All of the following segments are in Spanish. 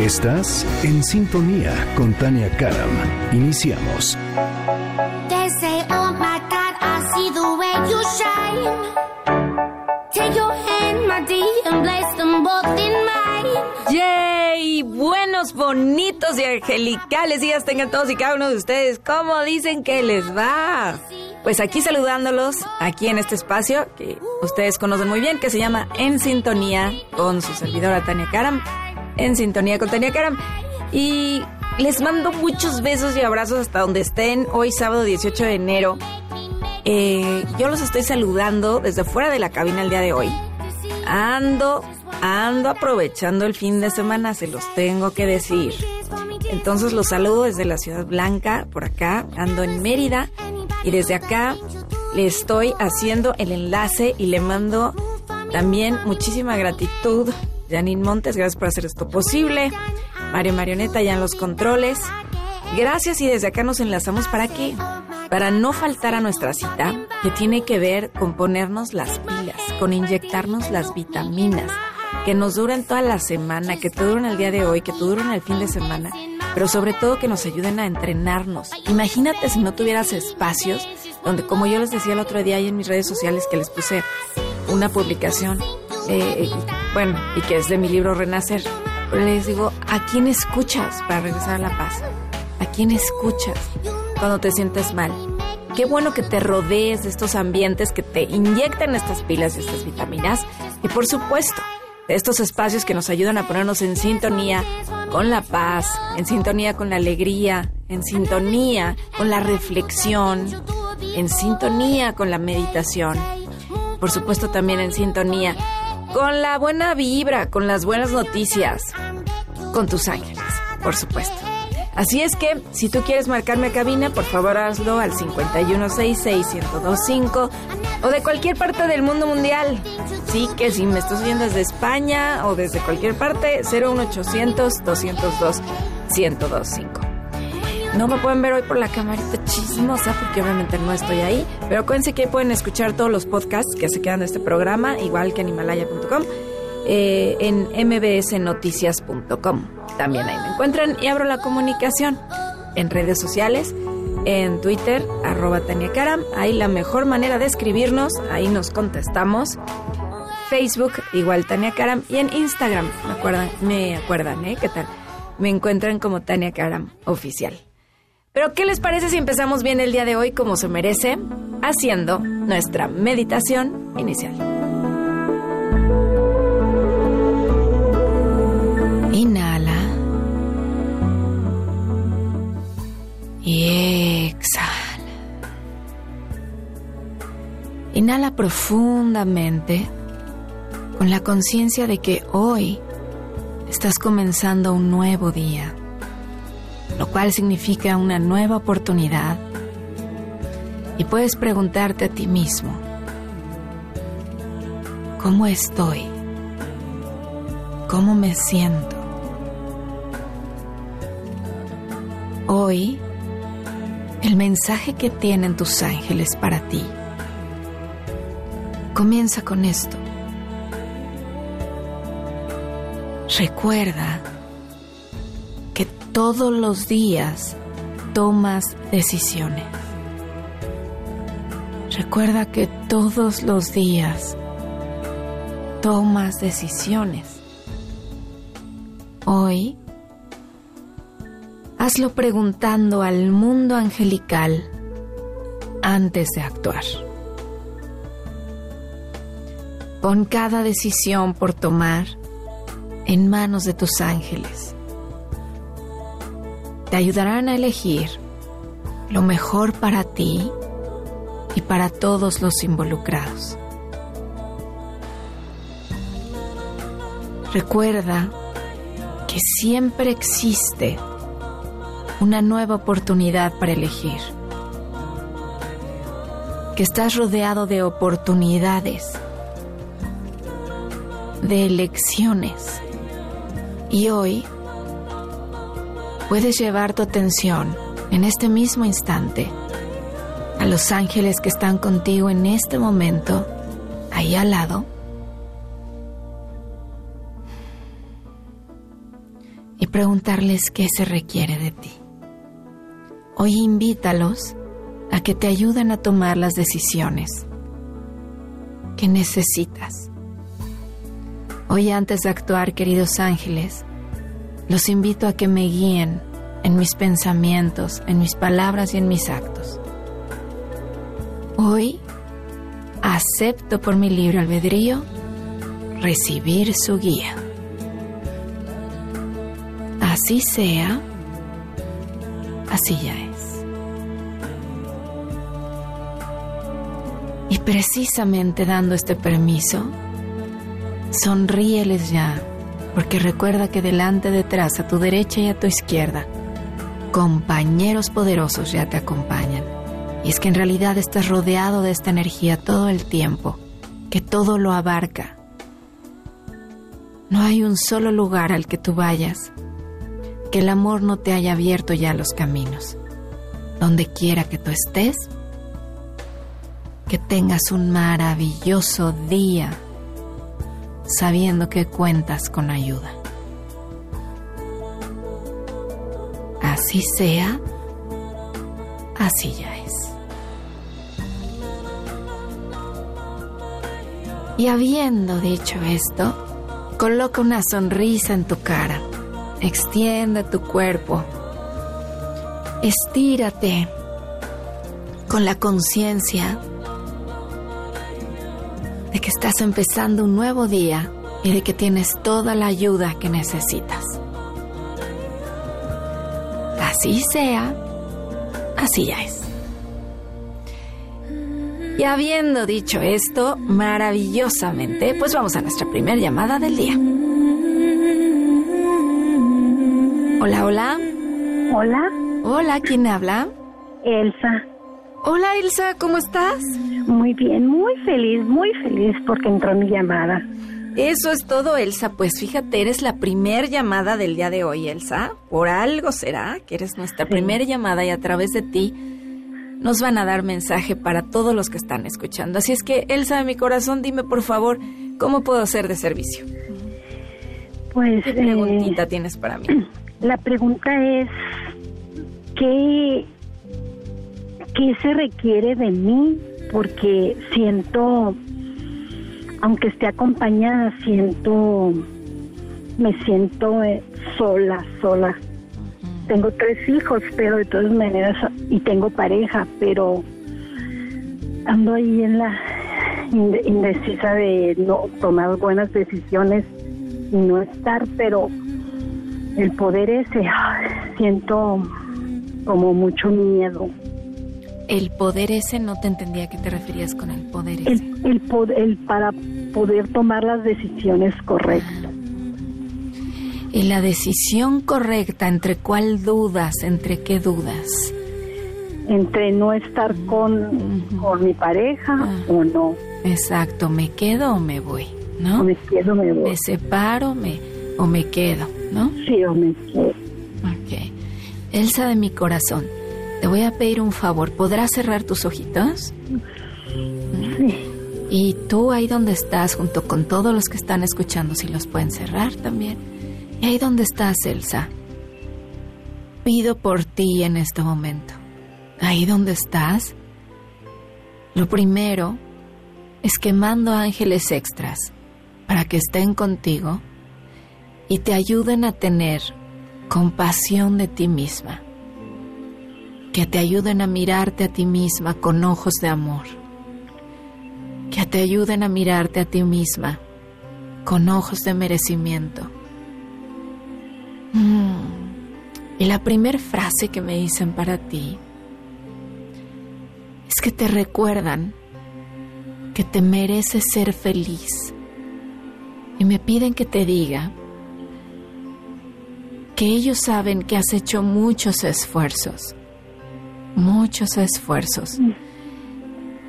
Estás en sintonía con Tania Karam. Iniciamos. They say, oh my God, I see the way you shine. Take your hand, my dear, and place them both in mine. ¡Yay! Buenos, bonitos y angelicales días tengan todos y cada uno de ustedes. ¿Cómo dicen que les va? Pues aquí saludándolos, aquí en este espacio que ustedes conocen muy bien, que se llama En Sintonía con su servidora Tania Karam. En Sintonía con Tania Karam. Y les mando muchos besos y abrazos hasta donde estén hoy sábado 18 de enero. Eh, yo los estoy saludando desde fuera de la cabina el día de hoy. Ando, ando aprovechando el fin de semana, se los tengo que decir. Entonces los saludo desde la Ciudad Blanca, por acá, ando en Mérida y desde acá le estoy haciendo el enlace y le mando también muchísima gratitud. Janine Montes, gracias por hacer esto posible. Mario Marioneta ya en los controles. Gracias y desde acá nos enlazamos para qué? Para no faltar a nuestra cita, que tiene que ver con ponernos las pilas, con inyectarnos las vitaminas, que nos duran toda la semana, que te duran el día de hoy, que te duran el fin de semana, pero sobre todo que nos ayuden a entrenarnos. Imagínate si no tuvieras espacios donde, como yo les decía el otro día ahí en mis redes sociales que les puse una publicación, eh, bueno, y que es de mi libro Renacer, les digo, ¿a quién escuchas para regresar a la paz? ¿A quién escuchas cuando te sientes mal? Qué bueno que te rodees de estos ambientes que te inyectan estas pilas y estas vitaminas. Y por supuesto, de estos espacios que nos ayudan a ponernos en sintonía con la paz, en sintonía con la alegría, en sintonía con la reflexión, en sintonía con la meditación. Por supuesto también en sintonía con la buena vibra, con las buenas noticias, con tus ángeles, por supuesto. Así es que, si tú quieres marcarme a cabina, por favor hazlo al 5166-1025 o de cualquier parte del mundo mundial. Sí, que si me estás viendo desde España o desde cualquier parte, 01800-202-1025. No me pueden ver hoy por la camarita chismosa porque obviamente no estoy ahí, pero acuérdense que pueden escuchar todos los podcasts que se quedan de este programa, igual que en himalaya.com, eh, en mbsnoticias.com. También ahí me encuentran y abro la comunicación en redes sociales, en Twitter, arroba Tania Karam, ahí la mejor manera de escribirnos, ahí nos contestamos. Facebook, igual Tania Karam, y en Instagram, me acuerdan, me acuerdan, ¿eh? ¿Qué tal? Me encuentran como Tania Karam Oficial. Pero ¿qué les parece si empezamos bien el día de hoy como se merece, haciendo nuestra meditación inicial? Inhala. Y exhala. Inhala profundamente con la conciencia de que hoy estás comenzando un nuevo día cual significa una nueva oportunidad. Y puedes preguntarte a ti mismo, ¿cómo estoy? ¿Cómo me siento? Hoy, el mensaje que tienen tus ángeles para ti comienza con esto. Recuerda todos los días tomas decisiones. Recuerda que todos los días tomas decisiones. Hoy, hazlo preguntando al mundo angelical antes de actuar. Pon cada decisión por tomar en manos de tus ángeles. Te ayudarán a elegir lo mejor para ti y para todos los involucrados. Recuerda que siempre existe una nueva oportunidad para elegir. Que estás rodeado de oportunidades, de elecciones. Y hoy puedes llevar tu atención en este mismo instante a los ángeles que están contigo en este momento, ahí al lado. Y preguntarles qué se requiere de ti. Hoy invítalos a que te ayuden a tomar las decisiones que necesitas. Hoy antes de actuar, queridos ángeles, los invito a que me guíen en mis pensamientos, en mis palabras y en mis actos. Hoy acepto por mi libre albedrío recibir su guía. Así sea, así ya es. Y precisamente dando este permiso, sonríeles ya, porque recuerda que delante, detrás, a tu derecha y a tu izquierda, compañeros poderosos ya te acompañan. Y es que en realidad estás rodeado de esta energía todo el tiempo, que todo lo abarca. No hay un solo lugar al que tú vayas que el amor no te haya abierto ya los caminos. Donde quiera que tú estés, que tengas un maravilloso día sabiendo que cuentas con ayuda. Así sea, así ya es. Y habiendo dicho esto, coloca una sonrisa en tu cara, extiende tu cuerpo, estírate con la conciencia de que estás empezando un nuevo día y de que tienes toda la ayuda que necesitas. Así sea, así ya es. Y habiendo dicho esto maravillosamente, pues vamos a nuestra primera llamada del día. Hola, hola. Hola, Hola, ¿quién habla? Elsa. Hola, Elsa, ¿cómo estás? Muy bien, muy feliz, muy feliz porque entró mi llamada. Eso es todo, Elsa. Pues fíjate, eres la primer llamada del día de hoy, Elsa. Por algo será que eres nuestra primera llamada y a través de ti nos van a dar mensaje para todos los que están escuchando. Así es que, Elsa de mi corazón, dime por favor, ¿cómo puedo ser de servicio? Pues ¿Qué eh, preguntita tienes para mí? la pregunta es, ¿qué, ¿qué se requiere de mí? Porque siento, aunque esté acompañada, siento, me siento eh, sola, sola. Tengo tres hijos, pero de todas maneras, y tengo pareja, pero ando ahí en la inde- indecisa de no tomar buenas decisiones y no estar, pero el poder ese, siento como mucho miedo. El poder ese no te entendía a qué te referías con el poder ese. El, el, pod- el para poder tomar las decisiones correctas. Y la decisión correcta, ¿entre cuál dudas? ¿Entre qué dudas? Entre no estar con, con mi pareja Ah. o no. Exacto, ¿me quedo o me voy? ¿No? O me quedo, me voy. ¿Me separo me, o me quedo? ¿No? Sí, o me quedo. Ok. Elsa de mi corazón, te voy a pedir un favor. ¿Podrás cerrar tus ojitos? Sí. Y tú ahí donde estás, junto con todos los que están escuchando, si los pueden cerrar también. Y ahí donde estás, Elsa. Pido por ti en este momento. Ahí donde estás. Lo primero es que mando ángeles extras para que estén contigo y te ayuden a tener compasión de ti misma. Que te ayuden a mirarte a ti misma con ojos de amor que te ayuden a mirarte a ti misma con ojos de merecimiento. Mm. Y la primera frase que me dicen para ti es que te recuerdan que te mereces ser feliz y me piden que te diga porque ellos saben que has hecho muchos esfuerzos, muchos esfuerzos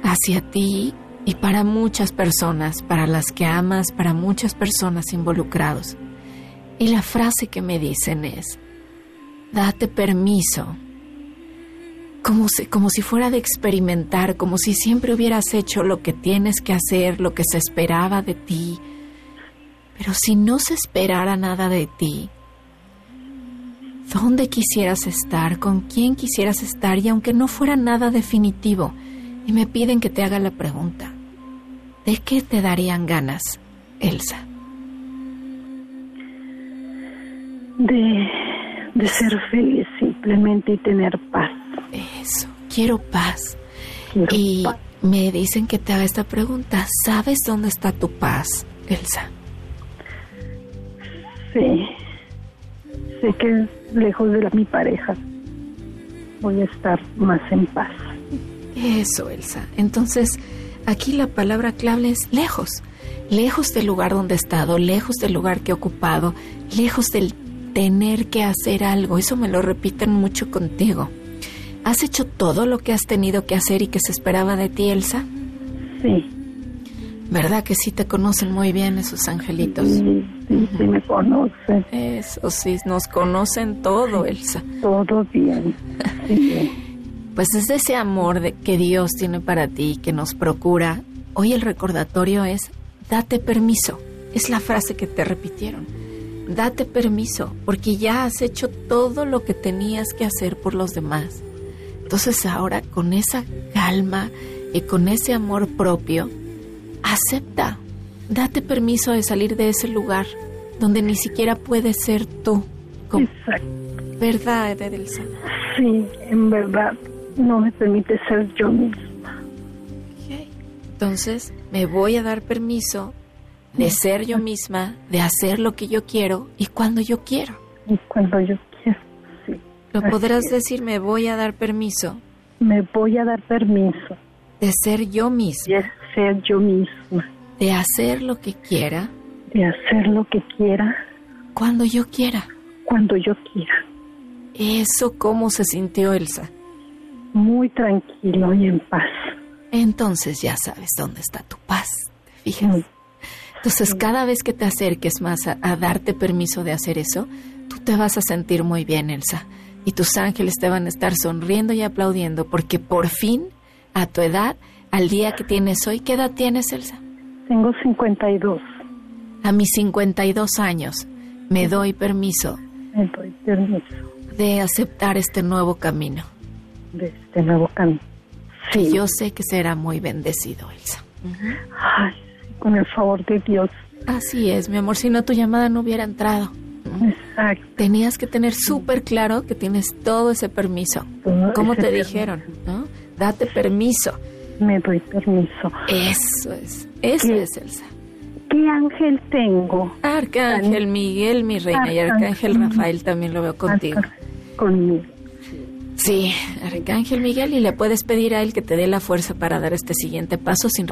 hacia ti y para muchas personas, para las que amas, para muchas personas involucrados. Y la frase que me dicen es, date permiso, como si, como si fuera de experimentar, como si siempre hubieras hecho lo que tienes que hacer, lo que se esperaba de ti. Pero si no se esperara nada de ti, ¿dónde quisieras estar? ¿Con quién quisieras estar? Y aunque no fuera nada definitivo, y me piden que te haga la pregunta, ¿de qué te darían ganas, Elsa? De, de ser feliz simplemente y tener paz. Eso, quiero paz. Quiero y paz. me dicen que te haga esta pregunta, ¿sabes dónde está tu paz, Elsa? Sí. Sé que lejos de la, mi pareja voy a estar más en paz. Eso, Elsa. Entonces, aquí la palabra clave es lejos. Lejos del lugar donde he estado, lejos del lugar que he ocupado, lejos del tener que hacer algo. Eso me lo repiten mucho contigo. ¿Has hecho todo lo que has tenido que hacer y que se esperaba de ti, Elsa? Sí. ¿Verdad que sí te conocen muy bien esos angelitos? Sí, sí, sí me conoce. Eso sí, nos conocen todo, Elsa. Todo bien. Sí. Pues es ese amor de, que Dios tiene para ti, que nos procura. Hoy el recordatorio es, date permiso. Es la frase que te repitieron. Date permiso, porque ya has hecho todo lo que tenías que hacer por los demás. Entonces ahora, con esa calma y con ese amor propio, acepta. Date permiso de salir de ese lugar donde ni siquiera puedes ser tú. Con Exacto. verdad, Elsa. Sí, en verdad no me permite ser yo misma. Entonces, me voy a dar permiso de ser yo misma, de hacer lo que yo quiero y cuando yo quiero. Y cuando yo quiero, sí. Lo podrás es. decir, me voy a dar permiso Me voy a dar permiso de ser yo misma, de ser yo misma, de hacer lo que quiera de hacer lo que quiera, cuando yo quiera. cuando yo quiera. Eso cómo se sintió Elsa. Muy tranquilo y en paz. Entonces ya sabes dónde está tu paz, ¿te fijas? Muy- Entonces cada vez que te acerques más a, a darte permiso de hacer eso, tú te vas a sentir muy bien, Elsa. Y tus ángeles te van a estar sonriendo y aplaudiendo porque por fin, a tu edad, al día que tienes hoy, ¿qué edad tienes, Elsa? Tengo 52. A mis 52 años me doy permiso Me doy permiso de aceptar este nuevo camino. de este nuevo camino. Sí. yo sé que será muy bendecido, Elsa. Ay, con el favor de Dios. Así es, mi amor, si no tu llamada no hubiera entrado. Exacto. Tenías que tener súper claro que tienes todo ese permiso. Todo ¿Cómo ese te permiso. dijeron? ¿No? Date permiso. Me doy permiso. Eso es, eso ¿Qué? es, Elsa. ¿Qué ángel tengo? Arcángel Miguel, mi reina, y Arcángel Arcángel. Rafael también lo veo contigo. Conmigo. Sí, Arcángel Miguel, y le puedes pedir a él que te dé la fuerza para dar este siguiente paso sin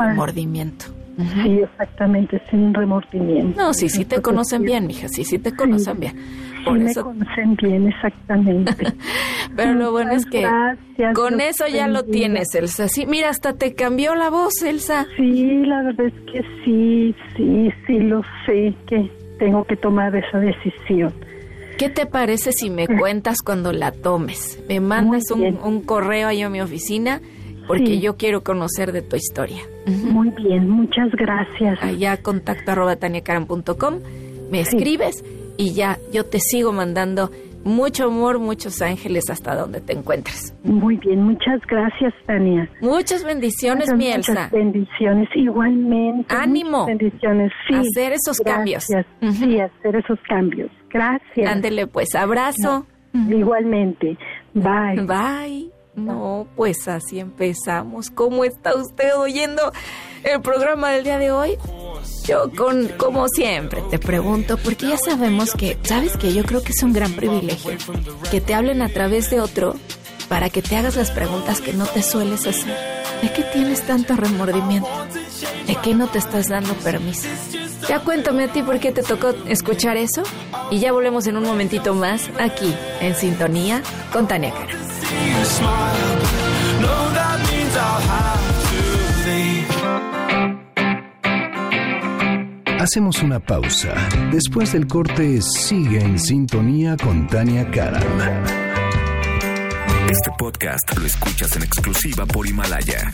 Sí, exactamente, sin remordimiento. No, sí, sí te conocen sí, bien, mija, sí, sí te conocen bien. Sí, Por me eso, conocen bien, exactamente. pero lo bueno es que gracias, con eso ya lo tienes, Elsa. Sí, mira, hasta te cambió la voz, Elsa. Sí, la verdad es que sí, sí, sí lo sé que tengo que tomar esa decisión. ¿Qué te parece si me cuentas cuando la tomes? Me mandas un, un correo ahí a mi oficina porque Sí. yo quiero conocer de tu historia. Muy bien, muchas gracias. Allá contacto arroba taniacaram.com, me Sí. escribes y ya yo te sigo mandando mucho amor, muchos ángeles hasta donde te encuentres. Muy bien, muchas gracias, Tania. Muchas bendiciones, Muchas, mi muchas Elsa. bendiciones, igualmente. Ánimo. muchas Bendiciones, sí. Hacer esos cambios. Sí, hacer esos cambios. Gracias. Ándele pues, abrazo. Igualmente. Bye. Bye. No, pues así empezamos. ¿Cómo está usted oyendo el programa del día de hoy? Yo con, como siempre, te pregunto, porque ya sabemos que, ¿sabes que Yo creo que es un gran privilegio que te hablen a través de otro para que te hagas las preguntas que no te sueles hacer. ¿De qué tienes tanto remordimiento? ¿De qué no te estás dando permiso? Ya cuéntame a ti por qué te tocó escuchar eso. Y ya volvemos en un momentito más aquí en Sintonía con Tania Cara. Hacemos una pausa. Después del corte, sigue en sintonía con Tania Karam. Este podcast lo escuchas en exclusiva por Himalaya.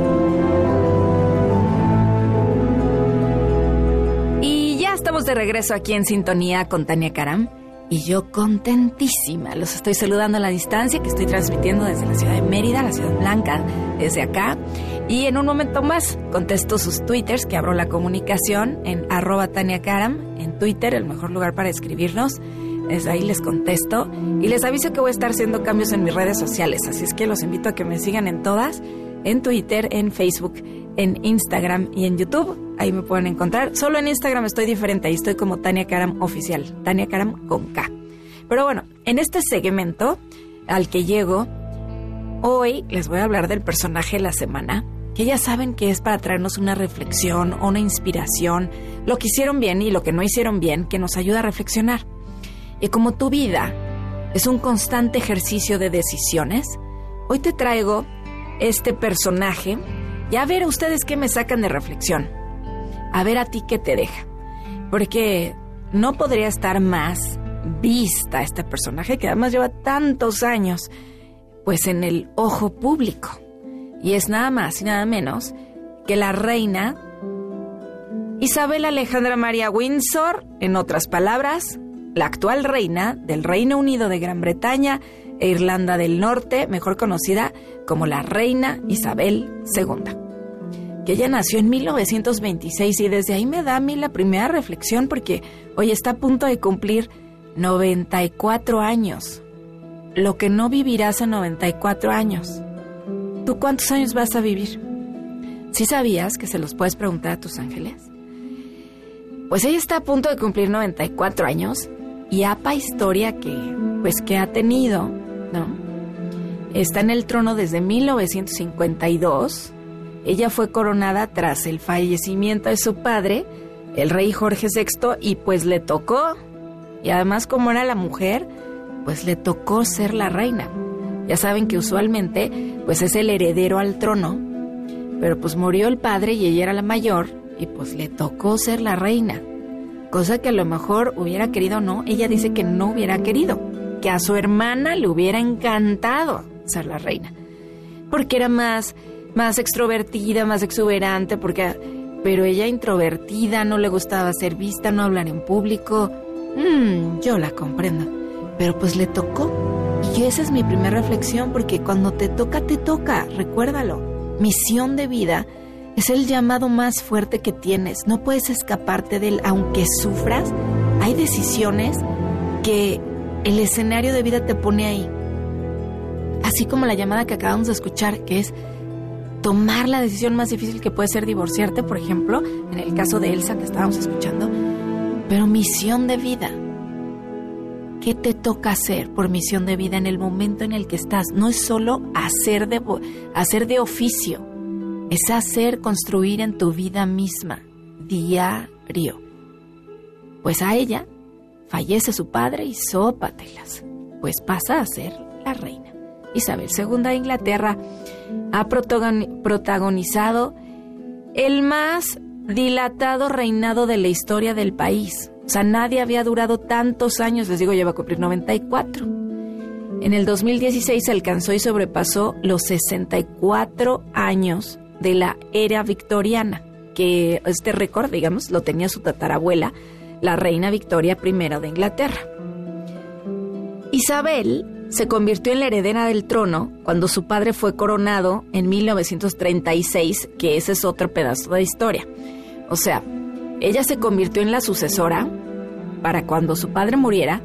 De regreso aquí en sintonía con Tania Karam y yo contentísima. Los estoy saludando a la distancia que estoy transmitiendo desde la ciudad de Mérida, la ciudad blanca, desde acá. Y en un momento más contesto sus twitters que abro la comunicación en arroba Tania Karam, en Twitter, el mejor lugar para escribirnos. Desde ahí les contesto y les aviso que voy a estar haciendo cambios en mis redes sociales, así es que los invito a que me sigan en todas, en Twitter, en Facebook, en Instagram y en YouTube ahí me pueden encontrar. Solo en Instagram estoy diferente, ahí estoy como Tania Karam Oficial, Tania Karam con K. Pero bueno, en este segmento al que llego, hoy les voy a hablar del personaje de la semana, que ya saben que es para traernos una reflexión una inspiración, lo que hicieron bien y lo que no hicieron bien, que nos ayuda a reflexionar. Y como tu vida es un constante ejercicio de decisiones, hoy te traigo este personaje y a ver ustedes qué me sacan de reflexión a ver a ti qué te deja. Porque no podría estar más vista este personaje que además lleva tantos años pues en el ojo público. Y es nada más y nada menos que la reina Isabel Alejandra María Windsor, en otras palabras, la actual reina del Reino Unido de Gran Bretaña e Irlanda del Norte, mejor conocida como la reina Isabel II que ella nació en 1926 y desde ahí me da a mí la primera reflexión porque hoy está a punto de cumplir 94 años. Lo que no vivirás en 94 años. ¿Tú cuántos años vas a vivir? ¿Sí sabías que se los puedes preguntar a tus ángeles? Pues ella está a punto de cumplir 94 años y apa historia que pues que ha tenido, ¿no? Está en el trono desde 1952 ella fue coronada tras el fallecimiento de su padre, el rey Jorge VI, y pues le tocó, y además como era la mujer, pues le tocó ser la reina. Ya saben que usualmente pues es el heredero al trono, pero pues murió el padre y ella era la mayor, y pues le tocó ser la reina. Cosa que a lo mejor hubiera querido o no, ella dice que no hubiera querido, que a su hermana le hubiera encantado ser la reina, porque era más más extrovertida, más exuberante, porque pero ella introvertida, no le gustaba ser vista, no hablar en público. Mmm, yo la comprendo. Pero pues le tocó. Y esa es mi primera reflexión, porque cuando te toca, te toca, recuérdalo. Misión de vida es el llamado más fuerte que tienes. No puedes escaparte de él, aunque sufras. Hay decisiones que el escenario de vida te pone ahí. Así como la llamada que acabamos de escuchar, que es tomar la decisión más difícil que puede ser divorciarte, por ejemplo, en el caso de Elsa que estábamos escuchando, pero misión de vida. ¿Qué te toca hacer por misión de vida en el momento en el que estás? No es solo hacer de, hacer de oficio, es hacer, construir en tu vida misma, diario. Pues a ella fallece su padre y sópatelas, pues pasa a ser la reina. Isabel II de Inglaterra ha protagonizado el más dilatado reinado de la historia del país. O sea, nadie había durado tantos años, les digo, lleva a cumplir 94. En el 2016 alcanzó y sobrepasó los 64 años de la era victoriana, que este récord, digamos, lo tenía su tatarabuela, la reina Victoria I de Inglaterra. Isabel se convirtió en la heredera del trono cuando su padre fue coronado en 1936, que ese es otro pedazo de historia. O sea, ella se convirtió en la sucesora para cuando su padre muriera,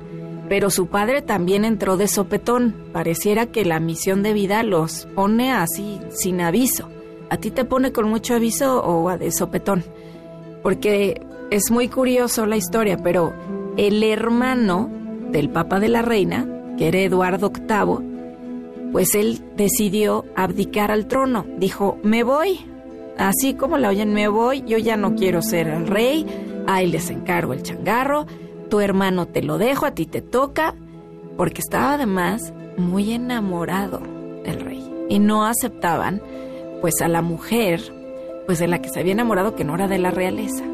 pero su padre también entró de sopetón. Pareciera que la misión de vida los pone así, sin aviso. ¿A ti te pone con mucho aviso o de sopetón? Porque es muy curioso la historia, pero el hermano del Papa de la Reina, que era Eduardo VIII, pues él decidió abdicar al trono. Dijo, me voy, así como la oyen, me voy, yo ya no quiero ser el rey, ahí les encargo el changarro, tu hermano te lo dejo, a ti te toca, porque estaba además muy enamorado del rey. Y no aceptaban, pues, a la mujer, pues de la que se había enamorado que no era de la realeza.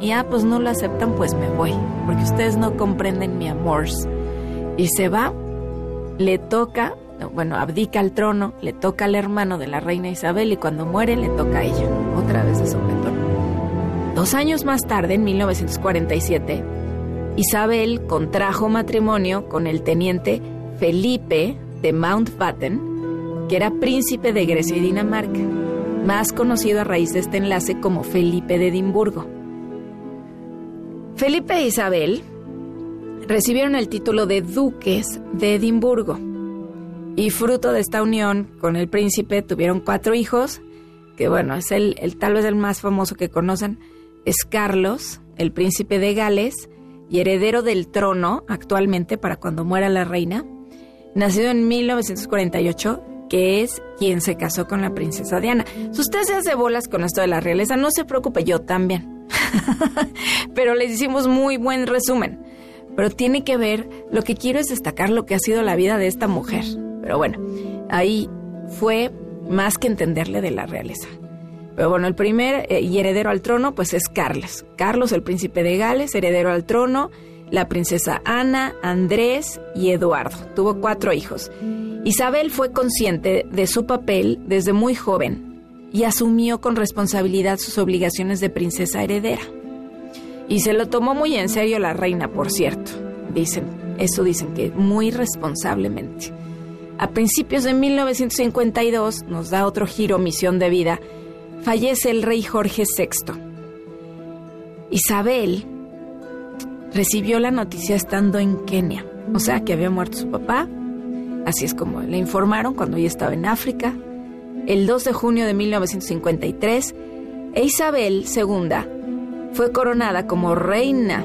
Y ah, pues no lo aceptan, pues me voy, porque ustedes no comprenden mi amor. Y se va, le toca, bueno, abdica al trono, le toca al hermano de la reina Isabel y cuando muere le toca a ella, otra vez de sopetón. Dos años más tarde, en 1947, Isabel contrajo matrimonio con el teniente Felipe de Mountbatten, que era príncipe de Grecia y Dinamarca, más conocido a raíz de este enlace como Felipe de Edimburgo. Felipe e Isabel recibieron el título de duques de Edimburgo y fruto de esta unión con el príncipe tuvieron cuatro hijos, que bueno, es el, el tal vez el más famoso que conocen, es Carlos, el príncipe de Gales y heredero del trono actualmente para cuando muera la reina, nacido en 1948 que es quien se casó con la princesa Diana. Si usted se hace bolas con esto de la realeza, no se preocupe, yo también. Pero les hicimos muy buen resumen. Pero tiene que ver, lo que quiero es destacar lo que ha sido la vida de esta mujer. Pero bueno, ahí fue más que entenderle de la realeza. Pero bueno, el primer eh, y heredero al trono pues es Carlos. Carlos, el príncipe de Gales, heredero al trono, la princesa Ana, Andrés y Eduardo. Tuvo cuatro hijos. Isabel fue consciente de su papel desde muy joven y asumió con responsabilidad sus obligaciones de princesa heredera. Y se lo tomó muy en serio la reina, por cierto. Dicen, eso dicen que muy responsablemente. A principios de 1952 nos da otro giro misión de vida. Fallece el rey Jorge VI. Isabel recibió la noticia estando en Kenia, o sea que había muerto su papá. Así es como le informaron cuando ella estaba en África el 2 de junio de 1953, e Isabel II fue coronada como reina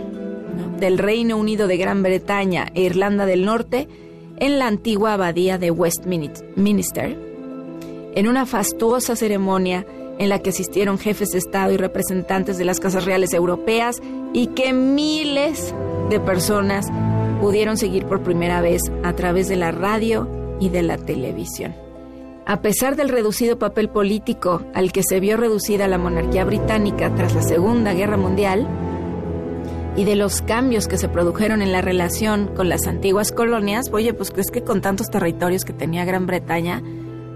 del Reino Unido de Gran Bretaña e Irlanda del Norte en la antigua abadía de Westminster, en una fastuosa ceremonia en la que asistieron jefes de Estado y representantes de las casas reales europeas y que miles de personas pudieron seguir por primera vez a través de la radio y de la televisión. A pesar del reducido papel político al que se vio reducida la monarquía británica tras la Segunda Guerra Mundial, y de los cambios que se produjeron en la relación con las antiguas colonias, oye, pues es que con tantos territorios que tenía Gran Bretaña,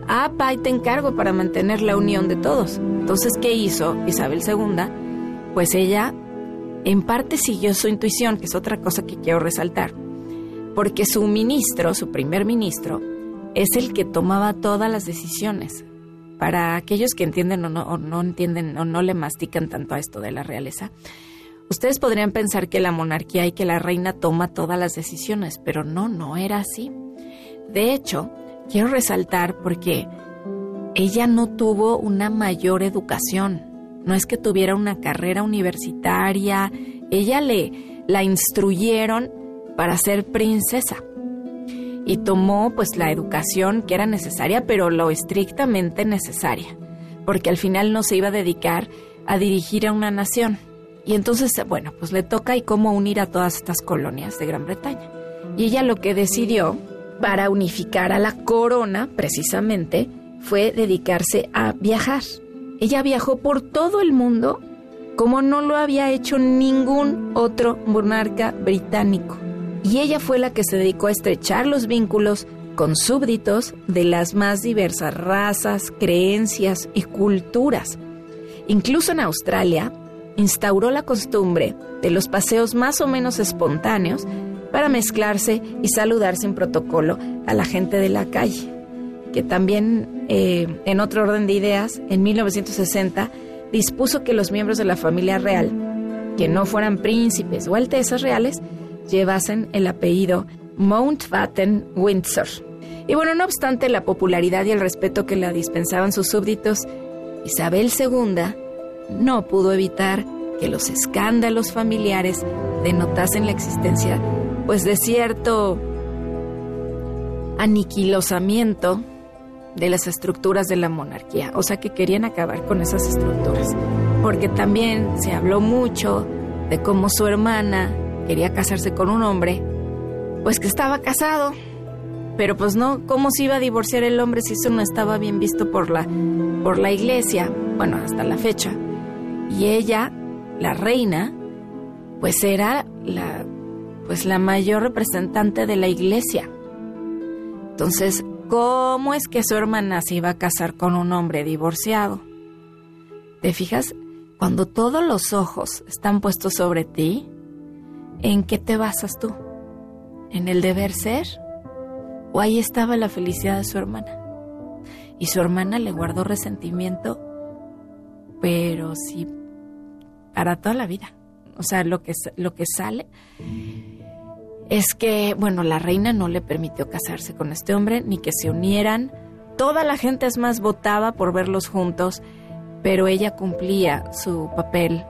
ah, pa, te encargo para mantener la unión de todos. Entonces, ¿qué hizo Isabel II? Pues ella, en parte, siguió su intuición, que es otra cosa que quiero resaltar, porque su ministro, su primer ministro, es el que tomaba todas las decisiones. Para aquellos que entienden o no, entienden o no le mastican tanto a esto de la realeza, ustedes podrían pensar que la monarquía y que la reina toma todas las decisiones, pero no, no era así. De hecho, quiero resaltar porque ella no tuvo una mayor educación, no es que tuviera una carrera universitaria, ella le la instruyeron para ser princesa y tomó pues la educación que era necesaria, pero lo estrictamente necesaria, porque al final no se iba a dedicar a dirigir a una nación. Y entonces, bueno, pues le toca y cómo unir a todas estas colonias de Gran Bretaña. Y ella lo que decidió para unificar a la corona, precisamente, fue dedicarse a viajar. Ella viajó por todo el mundo como no lo había hecho ningún otro monarca británico y ella fue la que se dedicó a estrechar los vínculos con súbditos de las más diversas razas, creencias y culturas. Incluso en Australia, instauró la costumbre de los paseos más o menos espontáneos para mezclarse y saludar sin protocolo a la gente de la calle, que también, eh, en otro orden de ideas, en 1960 dispuso que los miembros de la familia real, que no fueran príncipes o altezas reales, llevasen el apellido Mountbatten Windsor. Y bueno, no obstante la popularidad y el respeto que la dispensaban sus súbditos, Isabel II no pudo evitar que los escándalos familiares denotasen la existencia pues de cierto aniquilosamiento de las estructuras de la monarquía, o sea que querían acabar con esas estructuras, porque también se habló mucho de cómo su hermana quería casarse con un hombre, pues que estaba casado, pero pues no, ¿cómo se iba a divorciar el hombre si eso no estaba bien visto por la, por la iglesia? Bueno, hasta la fecha. Y ella, la reina, pues era la, pues la mayor representante de la iglesia. Entonces, ¿cómo es que su hermana se iba a casar con un hombre divorciado? ¿Te fijas? Cuando todos los ojos están puestos sobre ti, ¿en qué te basas tú? ¿En el deber ser? ¿O ahí estaba la felicidad de su hermana? Y su hermana le guardó resentimiento, pero sí, para toda la vida. O sea, lo que, lo que sale es que, bueno, la reina no le permitió casarse con este hombre ni que se unieran. Toda la gente es más votaba por verlos juntos pero ella cumplía su papel,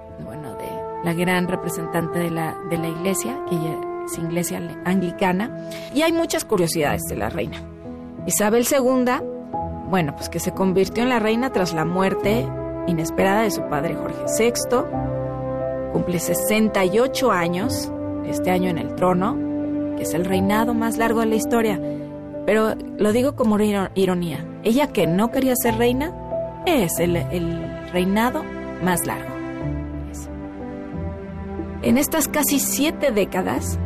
la gran representante de la, de la iglesia, que ella es iglesia anglicana, y hay muchas curiosidades de la reina. Isabel II, bueno, pues que se convirtió en la reina tras la muerte inesperada de su padre Jorge VI, cumple 68 años este año en el trono, que es el reinado más largo de la historia, pero lo digo como ironía, ella que no quería ser reina, es el, reinado más largo. En estas casi siete décadas,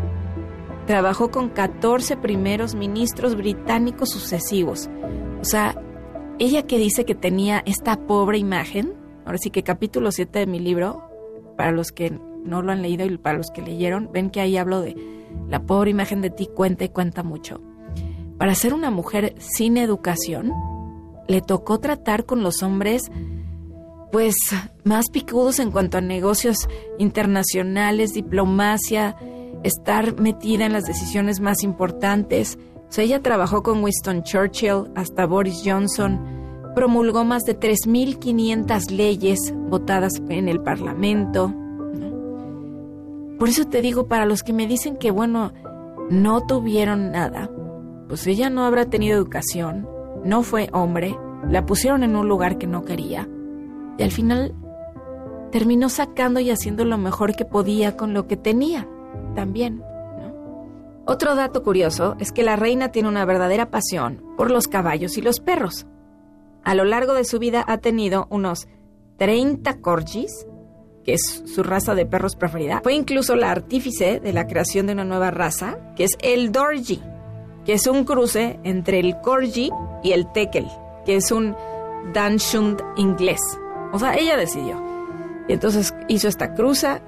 trabajó con 14 primeros ministros británicos sucesivos. O sea, ella que dice que tenía esta pobre imagen, ahora sí que capítulo 7 de mi libro, para los que no lo han leído y para los que leyeron, ven que ahí hablo de la pobre imagen de ti cuenta y cuenta mucho. Para ser una mujer sin educación, le tocó tratar con los hombres pues más picudos en cuanto a negocios internacionales, diplomacia, estar metida en las decisiones más importantes. Ella trabajó con Winston Churchill hasta Boris Johnson, promulgó más de 3.500 leyes votadas en el Parlamento. Por eso te digo, para los que me dicen que, bueno, no tuvieron nada, pues ella no habrá tenido educación, no fue hombre, la pusieron en un lugar que no quería y al final terminó sacando y haciendo lo mejor que podía con lo que tenía también. Otro dato curioso es que la reina tiene una verdadera pasión por los caballos y los perros. A lo largo de su vida ha tenido unos 30 corgis, que es su raza de perros preferida. Fue incluso la artífice de la creación de una nueva raza, que es el Dorji, que es un cruce entre el Corgi y el Tekel, que es un Danshund inglés. O sea, ella decidió. Y entonces hizo esta cruza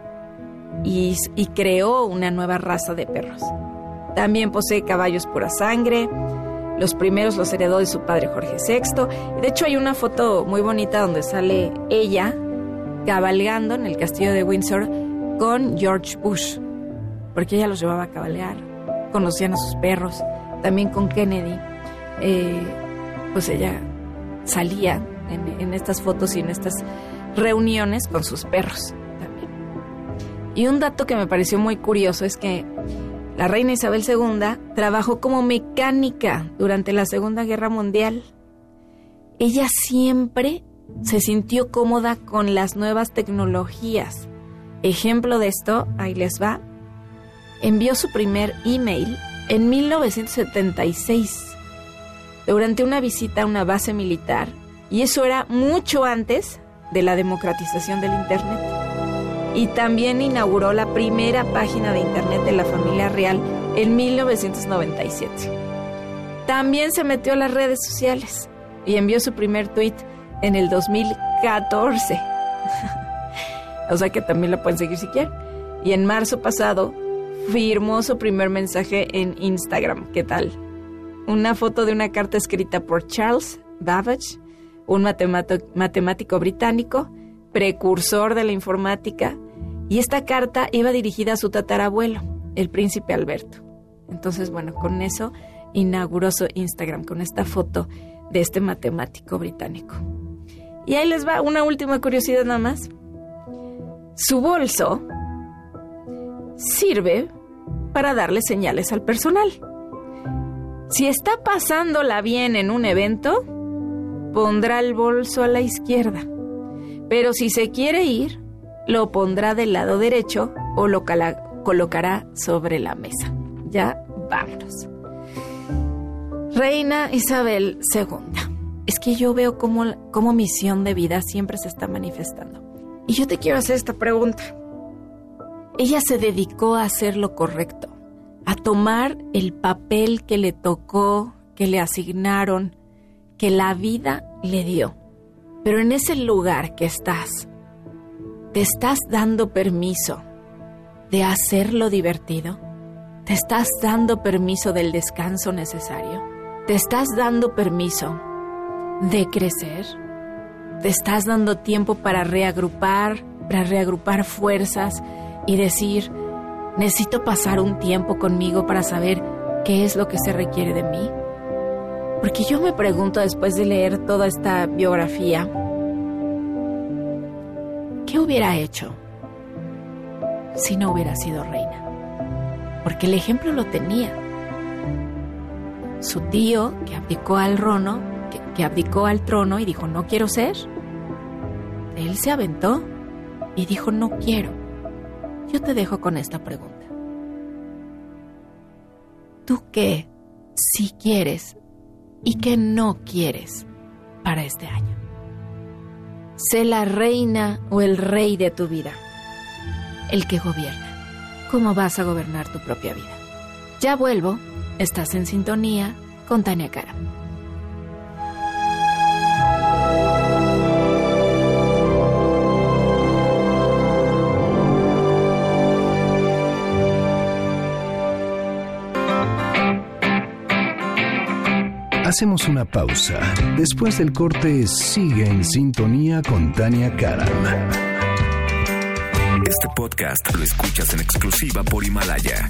y, creó una nueva raza de perros. También posee caballos pura sangre. Los primeros los heredó de su padre Jorge VI. De hecho, hay una foto muy bonita donde sale ella cabalgando en el castillo de Windsor con George Bush, porque ella los llevaba a cabalgar, conocían a sus perros, también con Kennedy. Eh, pues ella salía en, estas fotos y en estas reuniones con sus perros también. Y un dato que me pareció muy curioso es que la reina Isabel II trabajó como mecánica durante la Segunda Guerra Mundial. Ella siempre se sintió cómoda con las nuevas tecnologías. Ejemplo de esto, ahí les va. Envió su primer email en 1976 durante una visita a una base militar, y eso era mucho antes de la democratización del Internet. Y también inauguró la primera página de Internet de la familia real en 1997. También se metió a las redes sociales y envió su primer tweet en el 2014. o sea que también lo pueden seguir si quieren. Y en marzo pasado firmó su primer mensaje en Instagram. ¿Qué tal? una foto de una carta escrita por Charles Babbage, un matemático británico, precursor de la informática, y esta carta iba dirigida a su tatarabuelo, el príncipe Alberto. Entonces, bueno, con eso inauguró su Instagram, con esta foto de este matemático británico. Y ahí les va una última curiosidad nada más. Su bolso sirve para darle señales al personal. Si está pasándola bien en un evento, pondrá el bolso a la izquierda. Pero si se quiere ir, lo pondrá del lado derecho o lo colocará sobre la mesa. Ya vámonos. Reina Isabel II. Es que yo veo cómo, cómo misión de vida siempre se está manifestando. Y yo te quiero hacer esta pregunta. Ella se dedicó a hacer lo correcto, a tomar el papel que le tocó, que le asignaron, que la vida le dio. Pero en ese lugar que estás, ¿te estás dando permiso de hacerlo divertido? ¿Te estás dando permiso del descanso necesario? ¿Te estás dando permiso de crecer? ¿Te estás dando tiempo para reagrupar, para reagrupar fuerzas y decir, necesito pasar un tiempo conmigo para saber qué es lo que se requiere de mí? Porque yo me pregunto después de leer toda esta biografía, ¿qué hubiera hecho si no hubiera sido reina? Porque el ejemplo lo tenía. Su tío, que abdicó al trono, que, que abdicó al trono y dijo, no quiero ser. Él se aventó y dijo, no quiero. Yo te dejo con esta pregunta. ¿Tú qué si quieres y qué no quieres para este año? Sé la reina o el rey de tu vida, el que gobierna. ¿Cómo vas a gobernar tu propia vida? Ya vuelvo, estás en sintonía con Tania Cara. Hacemos una pausa. Después del corte, sigue en sintonía con Tania Karam. Este podcast lo escuchas en exclusiva por Himalaya.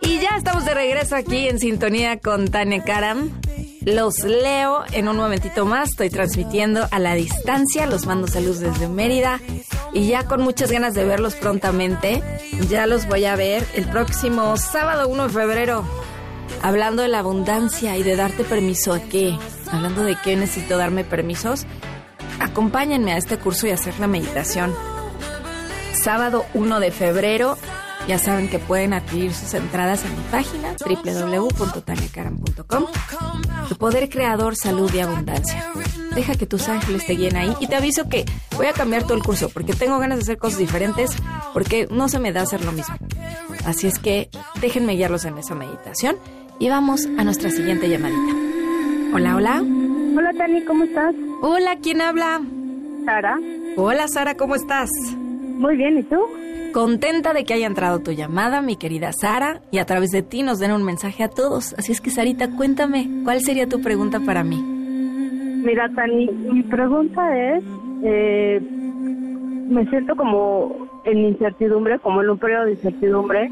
Y ya estamos de regreso aquí en sintonía con Tania Karam. Los leo en un momentito más. Estoy transmitiendo a la distancia. Los mando saludos desde Mérida. Y ya con muchas ganas de verlos prontamente. Ya los voy a ver el próximo sábado 1 de febrero. Hablando de la abundancia y de darte permiso a qué. Hablando de qué necesito darme permisos. Acompáñenme a este curso y hacer la meditación. Sábado 1 de febrero ya saben que pueden adquirir sus entradas en mi página www.taniacaram.com. Tu poder creador, salud y abundancia. Deja que tus ángeles te guíen ahí y te aviso que voy a cambiar todo el curso porque tengo ganas de hacer cosas diferentes porque no se me da hacer lo mismo. Así es que déjenme guiarlos en esa meditación y vamos a nuestra siguiente llamadita. Hola, hola. Hola Tani, ¿cómo estás? Hola, ¿quién habla? Sara. Hola, Sara, ¿cómo estás? Muy bien, ¿y tú? Contenta de que haya entrado tu llamada, mi querida Sara, y a través de ti nos den un mensaje a todos. Así es que, Sarita, cuéntame, ¿cuál sería tu pregunta para mí? Mira, Tani, mi pregunta es, eh, me siento como en incertidumbre, como en un periodo de incertidumbre,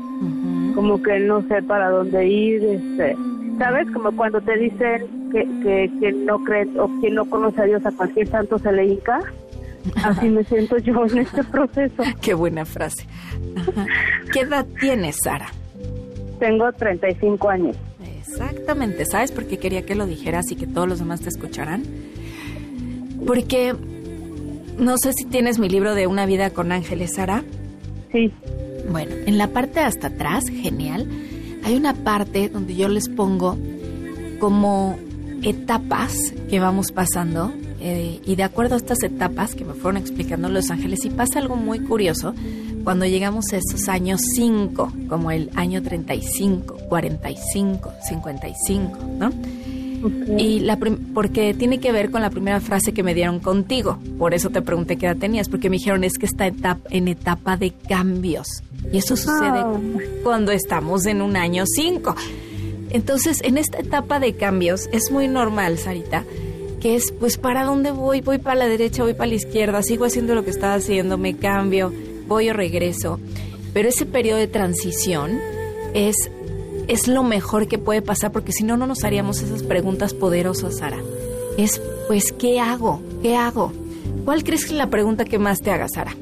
como que no sé para dónde ir, este, ¿sabes? Como cuando te dicen que, que, que no cree o que no conoce a Dios a cualquier santo se le hinca. Así me siento yo en este proceso. Qué buena frase. Ajá. ¿Qué edad tienes, Sara? Tengo 35 años. Exactamente, ¿sabes por qué quería que lo dijeras y que todos los demás te escucharan? Porque no sé si tienes mi libro de Una vida con ángeles, Sara. Sí. Bueno, en la parte hasta atrás, genial, hay una parte donde yo les pongo como etapas que vamos pasando eh, y de acuerdo a estas etapas que me fueron explicando los ángeles, y pasa algo muy curioso, cuando llegamos a esos años 5, como el año 35, 45, 55, ¿no? Y la porque tiene que ver con la primera frase que me dieron contigo. Por eso te pregunté qué edad tenías, porque me dijeron es que está etapa, en etapa de cambios. Y eso sucede Ah. cuando estamos en un año 5. Entonces, en esta etapa de cambios es muy normal, Sarita, que es, pues, ¿para dónde voy? Voy para la derecha, voy para la izquierda, sigo haciendo lo que estaba haciendo, me cambio, voy o regreso. Pero ese periodo de transición es, es lo mejor que puede pasar, porque si no, no nos haríamos esas preguntas poderosas, Sara. Es, pues, ¿qué hago? ¿Qué hago? ¿Cuál crees que es la pregunta que más te haga, Sara?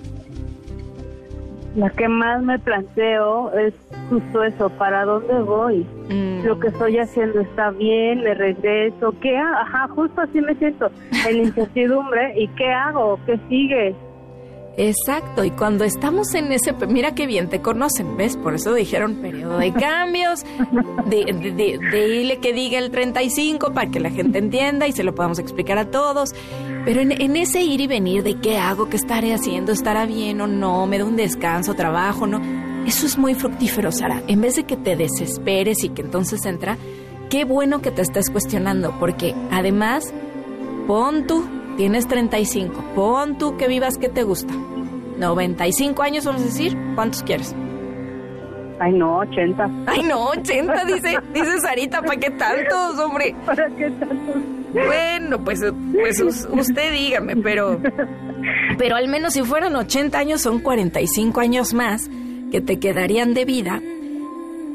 La que más me planteo es justo eso, ¿para dónde voy? Mm. Lo que estoy haciendo está bien, me regreso, ¿qué? Ajá, justo así me siento, en incertidumbre, ¿y qué hago? ¿Qué sigue? Exacto, y cuando estamos en ese, mira qué bien te conocen, ¿ves? Por eso dijeron periodo de cambios, de, de, de- dile que diga el 35 para que la gente entienda y se lo podamos explicar a todos. Pero en, en ese ir y venir de qué hago, qué estaré haciendo, estará bien o no, me da un descanso, trabajo, no, eso es muy fructífero, Sara. En vez de que te desesperes y que entonces entra, qué bueno que te estés cuestionando, porque además Pon tú, tienes 35. Pon tú que vivas que te gusta. 95 años, vamos a decir. ¿Cuántos quieres? Ay, no, 80. Ay, no, 80, dice, dice Sarita, ¿para qué tantos, hombre? ¿Para qué tanto? Bueno, pues, pues us- usted dígame, pero, pero al menos si fueran 80 años, son 45 años más que te quedarían de vida.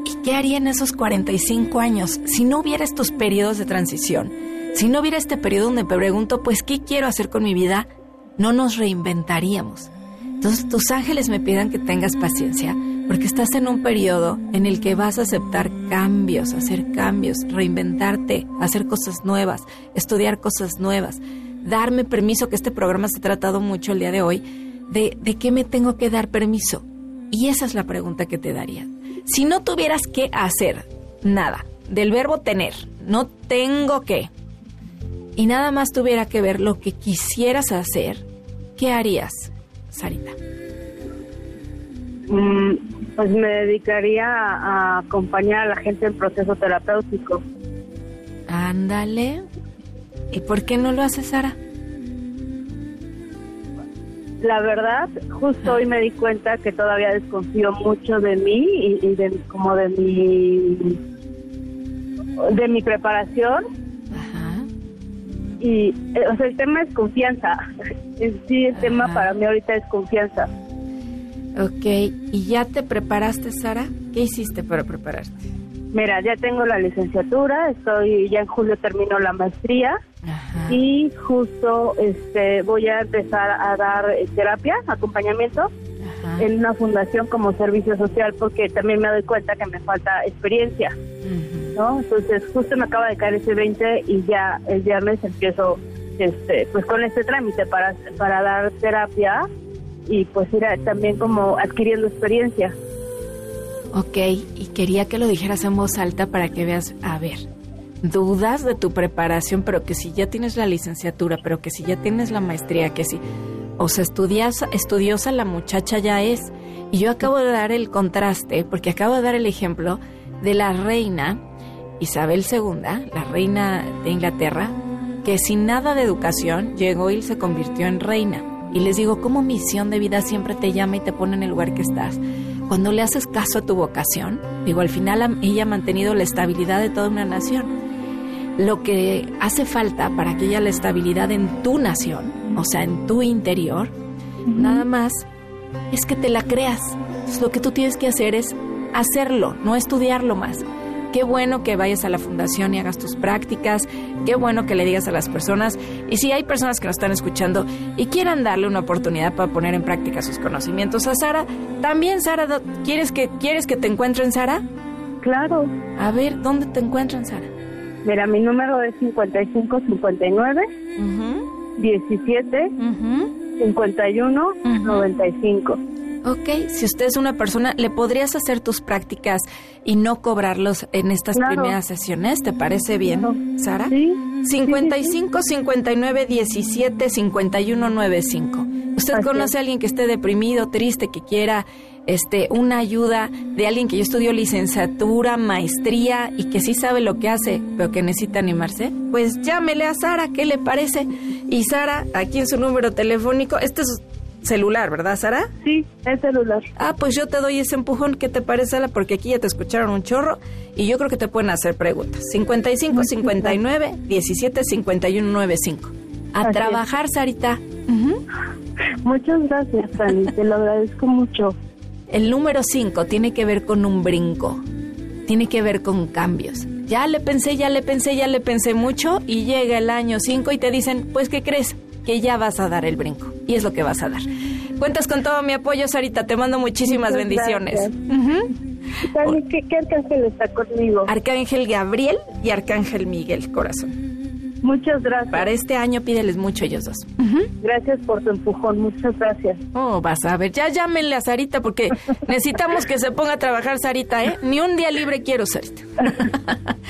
¿Y qué haría en esos 45 años si no hubiera estos periodos de transición? Si no hubiera este periodo donde me pregunto, pues, ¿qué quiero hacer con mi vida? No nos reinventaríamos. Entonces, tus ángeles me piden que tengas paciencia, porque estás en un periodo en el que vas a aceptar cambios, hacer cambios, reinventarte, hacer cosas nuevas, estudiar cosas nuevas, darme permiso, que este programa se ha tratado mucho el día de hoy, de, de qué me tengo que dar permiso. Y esa es la pregunta que te daría. Si no tuvieras que hacer nada, del verbo tener, no tengo que, y nada más tuviera que ver lo que quisieras hacer, ¿qué harías, Sarita? Mm, pues me dedicaría a, acompañar a la gente en proceso terapéutico. Ándale. ¿Y por qué no lo haces, Sara? La verdad, justo hoy me di cuenta que todavía desconfío mucho de mí y, y de como de mi de mi preparación. Y eh, o sea el tema es confianza. En sí el tema para mí ahorita es confianza. Ok. ¿Y ya te preparaste, Sara? ¿Qué hiciste para prepararte? Mira, ya tengo la licenciatura, estoy ya en julio termino la maestría Ajá. y justo este voy a empezar a dar eh, terapia, acompañamiento Ajá. en una fundación como servicio social porque también me doy cuenta que me falta experiencia. Entonces justo me acaba de caer ese 20 y ya el viernes empiezo este pues con este trámite para, para dar terapia y pues ir a- también como adquiriendo experiencia. Ok, y quería que lo dijeras en voz alta para que veas, a ver, dudas de tu preparación, pero que si ya tienes la licenciatura, pero que si ya tienes la maestría, que si, o sea, estudiosa, estudiosa la muchacha ya es. Y yo acabo de dar el contraste, porque acabo de dar el ejemplo de la reina Isabel II, la reina de Inglaterra, que sin nada de educación llegó y se convirtió en reina. Y les digo, como misión de vida siempre te llama y te pone en el lugar que estás. Cuando le haces caso a tu vocación, digo, al final ella ha mantenido la estabilidad de toda una nación. Lo que hace falta para que haya la estabilidad en tu nación, o sea, en tu interior, nada más es que te la creas. Entonces, lo que tú tienes que hacer es hacerlo, no estudiarlo más. Qué bueno que vayas a la fundación y hagas tus prácticas, qué bueno que le digas a las personas. Y si hay personas que nos están escuchando y quieran darle una oportunidad para poner en práctica sus conocimientos a Sara, también Sara, ¿quieres que, ¿quieres que te encuentren Sara? Claro. A ver, ¿dónde te encuentran Sara? Mira, mi número es 55 59 Ujú, 17 ujú. 51 Ujú. 95. Ok, si usted es una persona, ¿le podrías hacer tus prácticas y no cobrarlos en estas Claro. primeras sesiones? ¿Te parece bien, Claro. Sara? Sí. 55 59 17 51 95. ¿Usted Así conoce a alguien que esté deprimido, triste, que quiera este una ayuda de alguien que yo estudió licenciatura, maestría y que sí sabe lo que hace, pero que necesita animarse? Pues llámele a Sara, ¿qué le parece? Y Sara, aquí en su número telefónico, este es celular, ¿verdad, Sara? Sí, es celular. Ah, pues yo te doy ese empujón. ¿Qué te parece, Sara? Porque aquí ya te escucharon un chorro y yo creo que te pueden hacer preguntas. 55 59 17 51 95. A Así es. trabajar, Sarita. Ujú. Muchas gracias, Fanny. Te lo agradezco mucho. El número 5 tiene que ver con un brinco. Tiene que ver con cambios. Ya le pensé, ya le pensé, ya le pensé mucho y llega el año 5 y te dicen, pues, ¿qué crees? Que ya vas a dar el brinco. Y es lo que vas a dar. Cuentas con todo mi apoyo, Sarita. Te mando muchísimas Muchas bendiciones. gracias. Ujú. Fanny, ¿qué, qué arcángel está conmigo? Arcángel Gabriel y Arcángel Miguel, corazón. Muchas gracias. Para este año pídeles mucho ellos dos. Gracias por tu empujón. Muchas gracias. Oh, vas a ver. Ya llámenle a Sarita porque necesitamos que se ponga a trabajar Sarita, ¿eh? Ni un día libre quiero, Sarita.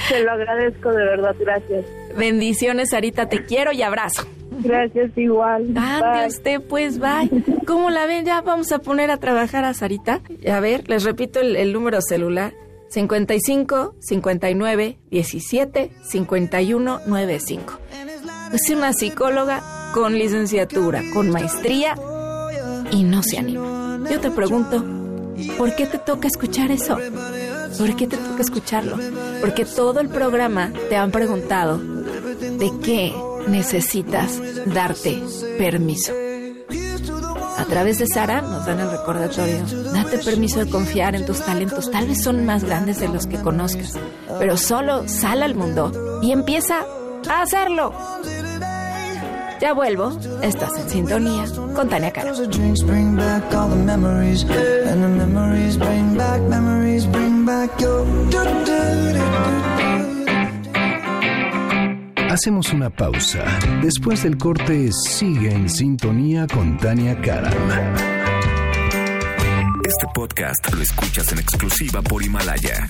Te lo agradezco de verdad. Gracias. Bendiciones, Sarita. Te quiero y abrazo. Gracias igual. Ande usted, pues, bye. ¿Cómo la ven? Ya vamos a poner a trabajar a Sarita. A ver, les repito el, el número celular. 55 59 17 51 95. Es una psicóloga con licenciatura, con maestría y no se anima. Yo te pregunto, ¿por qué te toca escuchar eso? ¿Por qué te toca escucharlo? Porque todo el programa te han preguntado de qué necesitas darte permiso. A través de Sara nos dan el recordatorio. Date permiso de confiar en tus talentos. Tal vez son más grandes de los que conozcas. Pero solo sal al mundo y empieza a hacerlo. Ya vuelvo. Estás en sintonía con Tania Cara. Hacemos una pausa. Después del corte, sigue en sintonía con Tania Karam. Este podcast lo escuchas en exclusiva por Himalaya.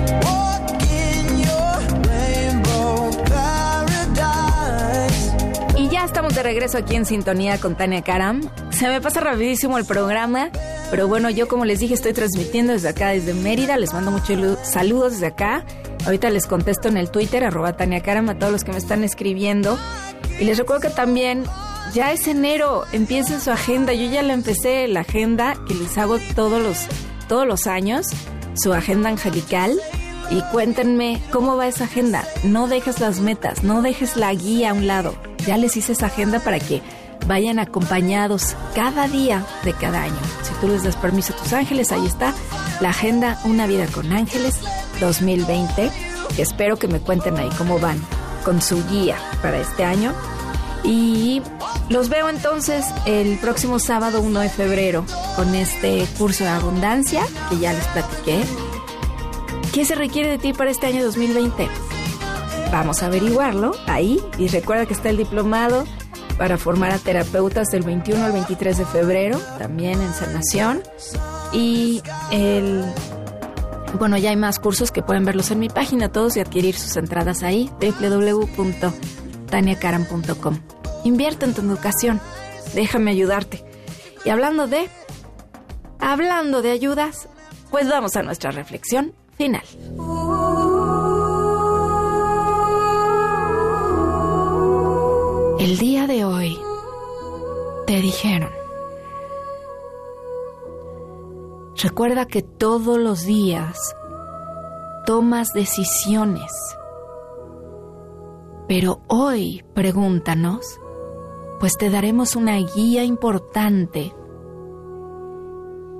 Regreso aquí en sintonía con Tania Karam. Se me pasa rapidísimo el programa, pero bueno, yo como les dije estoy transmitiendo desde acá, desde Mérida. Les mando muchos lu- saludos desde acá. Ahorita les contesto en el Twitter, arroba Tania Karam, a todos los que me están escribiendo. Y les recuerdo que también ya es enero, empiecen su agenda. Yo ya la empecé, la agenda que les hago todos los, todos los años, su agenda angelical. Y cuéntenme cómo va esa agenda. No dejes las metas, no dejes la guía a un lado. Ya les hice esa agenda para que vayan acompañados cada día de cada año. Si tú les das permiso a tus ángeles, ahí está la agenda Una vida con ángeles 2020. Que espero que me cuenten ahí cómo van con su guía para este año. Y los veo entonces el próximo sábado 1 de febrero con este curso de abundancia que ya les platiqué. ¿Qué se requiere de ti para este año 2020? Vamos a averiguarlo ahí y recuerda que está el diplomado para formar a terapeutas del 21 al 23 de febrero, también en Sanación. Y el bueno, ya hay más cursos que pueden verlos en mi página todos y adquirir sus entradas ahí, www.taniacaram.com. Invierte en tu educación, déjame ayudarte. Y hablando de, hablando de ayudas, pues vamos a nuestra reflexión final. El día de hoy te dijeron, recuerda que todos los días tomas decisiones, pero hoy pregúntanos, pues te daremos una guía importante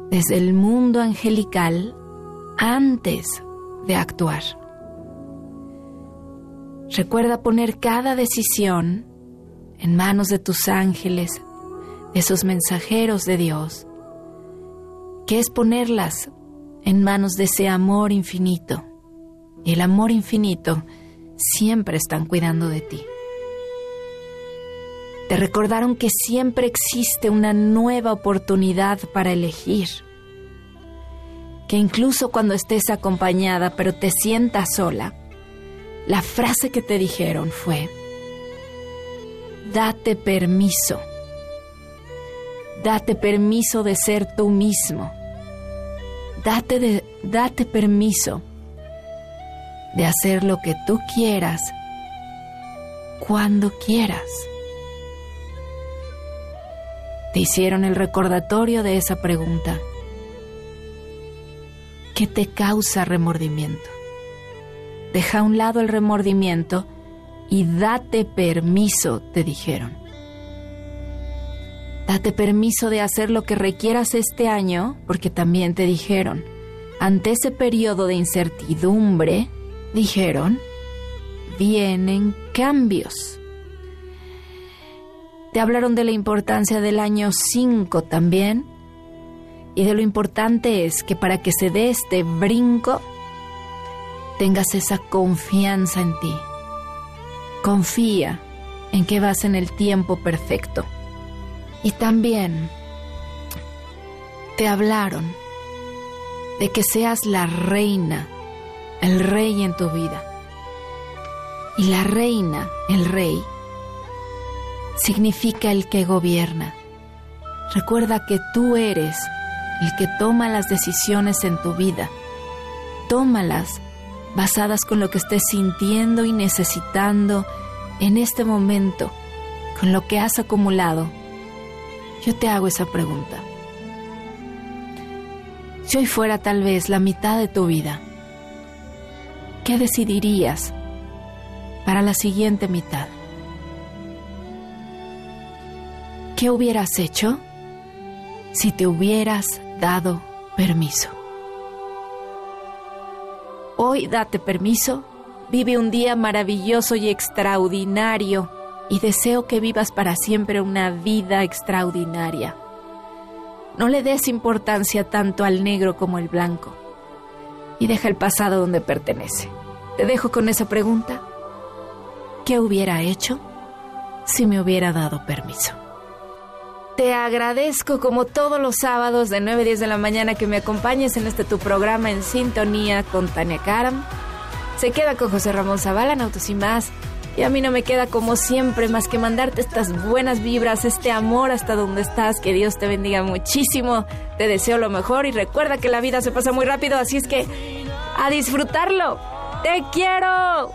desde el mundo angelical antes de actuar. Recuerda poner cada decisión en manos de tus ángeles, de esos mensajeros de Dios, que es ponerlas en manos de ese amor infinito. Y el amor infinito siempre están cuidando de ti. Te recordaron que siempre existe una nueva oportunidad para elegir. Que incluso cuando estés acompañada pero te sientas sola, la frase que te dijeron fue, date permiso. Date permiso de ser tú mismo. Date, de, permiso de hacer lo que tú quieras cuando quieras. Te hicieron el recordatorio de esa pregunta. ¿Qué te causa remordimiento? Deja a un lado el remordimiento y date permiso, te dijeron. Date permiso de hacer lo que requieras este año, porque también te dijeron, ante ese periodo de incertidumbre, dijeron, vienen cambios. Te hablaron de la importancia del año 5 también. Y de lo importante es que para que se dé este brinco, tengas esa confianza en ti. Confía en que vas en el tiempo perfecto. Y también te hablaron de que seas la reina, el rey en tu vida. Y la reina, el rey, significa el que gobierna. Recuerda que tú eres el que toma las decisiones en tu vida. Tómalas basadas con lo que estés sintiendo y necesitando en este momento, con lo que has acumulado. Yo te hago esa pregunta. Si hoy fuera tal vez la mitad de tu vida, ¿qué decidirías para la siguiente mitad? ¿Qué hubieras hecho si te hubieras dado permiso? Hoy date permiso, vive un día maravilloso y extraordinario y deseo que vivas para siempre una vida extraordinaria. No le des importancia tanto al negro como al blanco y deja el pasado donde pertenece. Te dejo con esa pregunta. ¿Qué hubiera hecho si me hubiera dado permiso? Te agradezco como todos los sábados de 9 a 10 de la mañana que me acompañes en este tu programa en sintonía con Tania Karam. Se queda con José Ramón Zavala en Autos y más. Y a mí no me queda como siempre más que mandarte estas buenas vibras, este amor hasta donde estás. Que Dios te bendiga muchísimo. Te deseo lo mejor y recuerda que la vida se pasa muy rápido, así es que a disfrutarlo. Te quiero.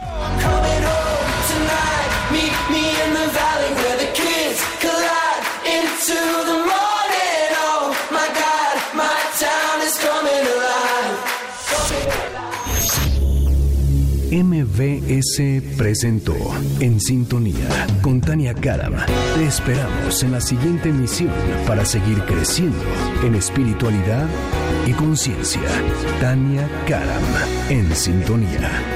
MBS presentó En Sintonía con Tania Karam. Te esperamos en la siguiente emisión para seguir creciendo en espiritualidad y conciencia. Tania Karam en Sintonía.